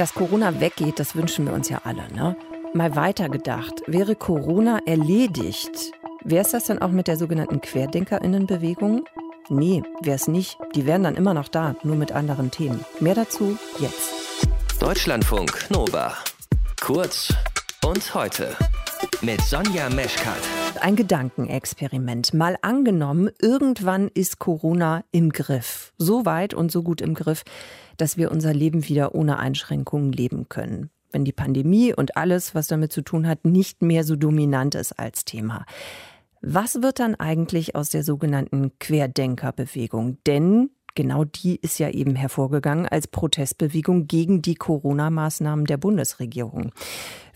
Dass Corona weggeht, das wünschen wir uns ja alle. Ne? Mal weitergedacht, wäre Corona erledigt, wäre es das dann auch mit der sogenannten Querdenkerinnenbewegung? Nee, wäre es nicht. Die wären dann immer noch da, nur mit anderen Themen. Mehr dazu jetzt. Deutschlandfunk Nova. Kurz und heute mit Sonja Meschkat. Ein Gedankenexperiment. Mal angenommen, irgendwann ist Corona im Griff. So weit und so gut im Griff, dass wir unser Leben wieder ohne Einschränkungen leben können. Wenn die Pandemie und alles, was damit zu tun hat, nicht mehr so dominant ist als Thema. Was wird dann eigentlich aus der sogenannten Querdenkerbewegung? Denn genau die ist ja eben hervorgegangen als Protestbewegung gegen die Corona-Maßnahmen der Bundesregierung.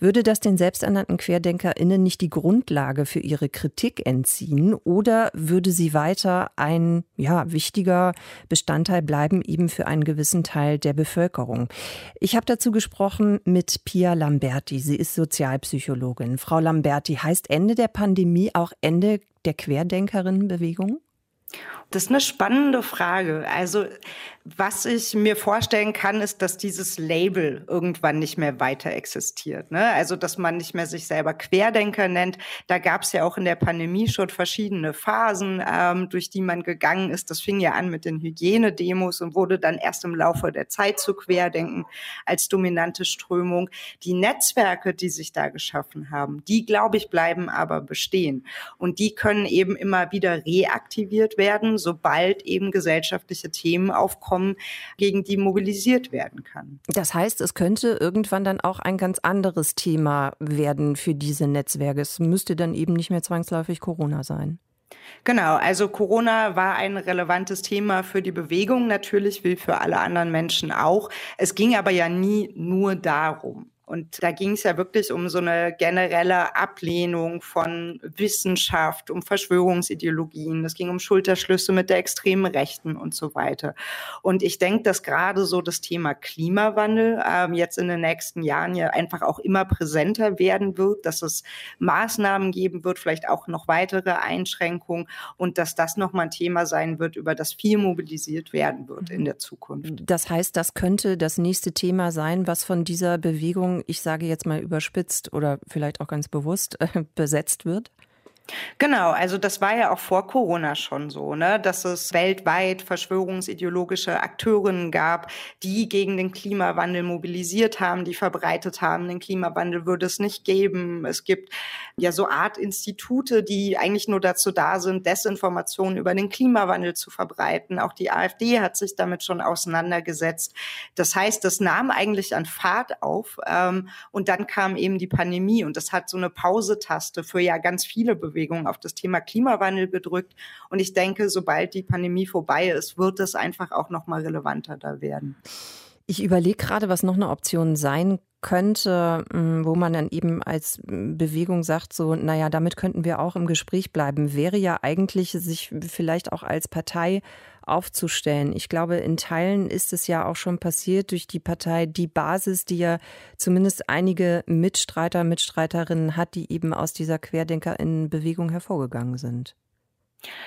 Würde das den selbsternannten QuerdenkerInnen nicht die Grundlage für ihre Kritik entziehen oder würde sie weiter ein ja, wichtiger Bestandteil bleiben, eben für einen gewissen Teil der Bevölkerung? Ich habe dazu gesprochen mit Pia Lamberti. Sie ist Sozialpsychologin. Frau Lamberti, heißt Ende der Pandemie auch Ende der Querdenkerinnenbewegung? Das ist eine spannende Frage. Also was ich mir vorstellen kann, ist, dass dieses Label irgendwann nicht mehr weiter existiert. Ne? Also, dass man nicht mehr sich selber Querdenker nennt. Da gab es ja auch in der Pandemie schon verschiedene Phasen, ähm, durch die man gegangen ist. Das fing ja an mit den Hygienedemos und wurde dann erst im Laufe der Zeit zu Querdenken als dominante Strömung. Die Netzwerke, die sich da geschaffen haben, die, glaube ich, bleiben aber bestehen. Und die können eben immer wieder reaktiviert werden, sobald eben gesellschaftliche Themen aufkommen kommen, gegen die mobilisiert werden kann. Das heißt, es könnte irgendwann dann auch ein ganz anderes Thema werden für diese Netzwerke. Es müsste dann eben nicht mehr zwangsläufig Corona sein. Genau, also Corona war ein relevantes Thema für die Bewegung natürlich, wie für alle anderen Menschen auch. Es ging aber ja nie nur darum. Und da ging es ja wirklich um so eine generelle Ablehnung von Wissenschaft, um Verschwörungsideologien. Es ging um Schulterschlüsse mit der extremen Rechten und so weiter. Und ich denke, dass gerade so das Thema Klimawandel ähm, jetzt in den nächsten Jahren ja einfach auch immer präsenter werden wird, dass es Maßnahmen geben wird, vielleicht auch noch weitere Einschränkungen und dass das nochmal ein Thema sein wird, über das viel mobilisiert werden wird in der Zukunft. Das heißt, das könnte das nächste Thema sein, was von dieser Bewegung ich sage jetzt mal überspitzt oder vielleicht auch ganz bewusst, besetzt wird? Genau, also das war ja auch vor Corona schon so, ne, dass es weltweit verschwörungsideologische Akteurinnen gab, die gegen den Klimawandel mobilisiert haben, die verbreitet haben, den Klimawandel würde es nicht geben. Es gibt ja so Art Institute, die eigentlich nur dazu da sind, Desinformationen über den Klimawandel zu verbreiten. Auch die AfD hat sich damit schon auseinandergesetzt. Das heißt, das nahm eigentlich an Fahrt auf ähm, und dann kam eben die Pandemie und das hat so eine Pausetaste für ja ganz viele Bewegungen Bewegung auf das Thema Klimawandel gedrückt. Und ich denke, sobald die Pandemie vorbei ist, wird es einfach auch noch mal relevanter da werden. Ich überlege gerade, was noch eine Option sein könnte, hm, wo man dann eben als Bewegung sagt, so, naja, damit könnten wir auch im Gespräch bleiben, wäre ja eigentlich, sich vielleicht auch als Partei aufzustellen. Ich glaube, in Teilen ist es ja auch schon passiert durch die Partei Die Basis, die ja zumindest einige Mitstreiter, Mitstreiterinnen hat, die eben aus dieser Querdenkerinnenbewegung hervorgegangen sind.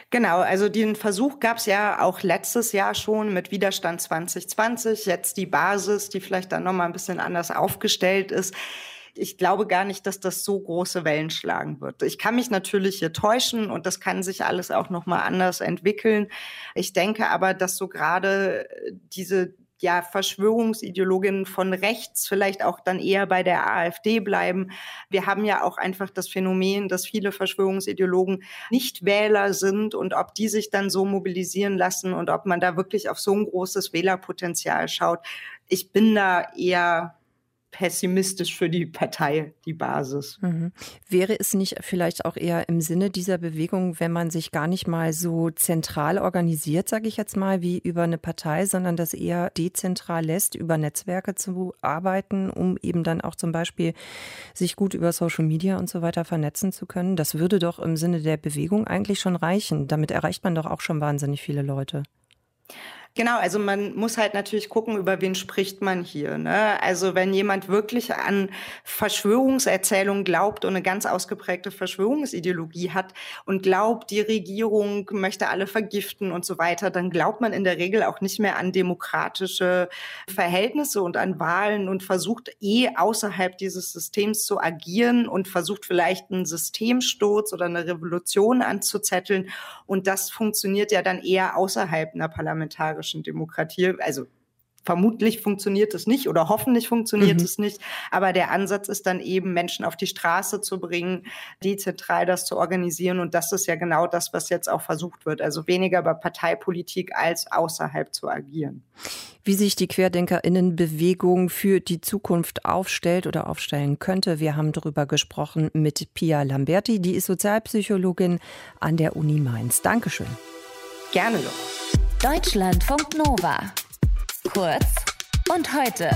Genau, also den Versuch gab es ja auch letztes Jahr schon mit Widerstand 2020, jetzt die Basis, die vielleicht dann nochmal ein bisschen anders aufgestellt ist ich glaube gar nicht, dass das so große Wellen schlagen wird. Ich kann mich natürlich hier täuschen und das kann sich alles auch noch mal anders entwickeln. Ich denke aber, dass so gerade äh, diese ja, Verschwörungsideologinnen von rechts vielleicht auch dann eher bei der AfD bleiben. Wir haben ja auch einfach das Phänomen, dass viele Verschwörungsideologen nicht Wähler sind und ob die sich dann so mobilisieren lassen und ob man da wirklich auf so ein großes Wählerpotenzial schaut. Ich bin da eher pessimistisch für die Partei, die Basis. Mhm. Wäre es nicht vielleicht auch eher im Sinne dieser Bewegung, wenn man sich gar nicht mal so zentral organisiert, sage ich jetzt mal, wie über eine Partei, sondern das eher dezentral lässt, über Netzwerke zu arbeiten, um eben dann auch zum Beispiel sich gut über Social Media und so weiter vernetzen zu können? Das würde doch im Sinne der Bewegung eigentlich schon reichen. Damit erreicht man doch auch schon wahnsinnig viele Leute. Genau, also man muss halt natürlich gucken, über wen spricht man hier. Ne? Also wenn jemand wirklich an Verschwörungserzählungen glaubt und eine ganz ausgeprägte Verschwörungsideologie hat und glaubt, die Regierung möchte alle vergiften und so weiter, dann glaubt man in der Regel auch nicht mehr an demokratische Verhältnisse und an Wahlen und versucht eh außerhalb dieses Systems zu agieren und versucht vielleicht einen Systemsturz oder eine Revolution anzuzetteln. Und das funktioniert ja dann eher außerhalb einer parlamentarischen demokratischen Demokratie, also Vermutlich funktioniert es nicht oder hoffentlich funktioniert mhm. es nicht. Aber der Ansatz ist dann eben, Menschen auf die Straße zu bringen, dezentral das zu organisieren. Und das ist ja genau das, was jetzt auch versucht wird. Also weniger über Parteipolitik als außerhalb zu agieren. Wie sich die Querdenkerinnenbewegung für die Zukunft aufstellt oder aufstellen könnte, wir haben darüber gesprochen mit Pia Lamberti, die ist Sozialpsychologin an der Uni Mainz. Dankeschön. Gerne doch. Deutschlandfunk Nova. Kurz und heute.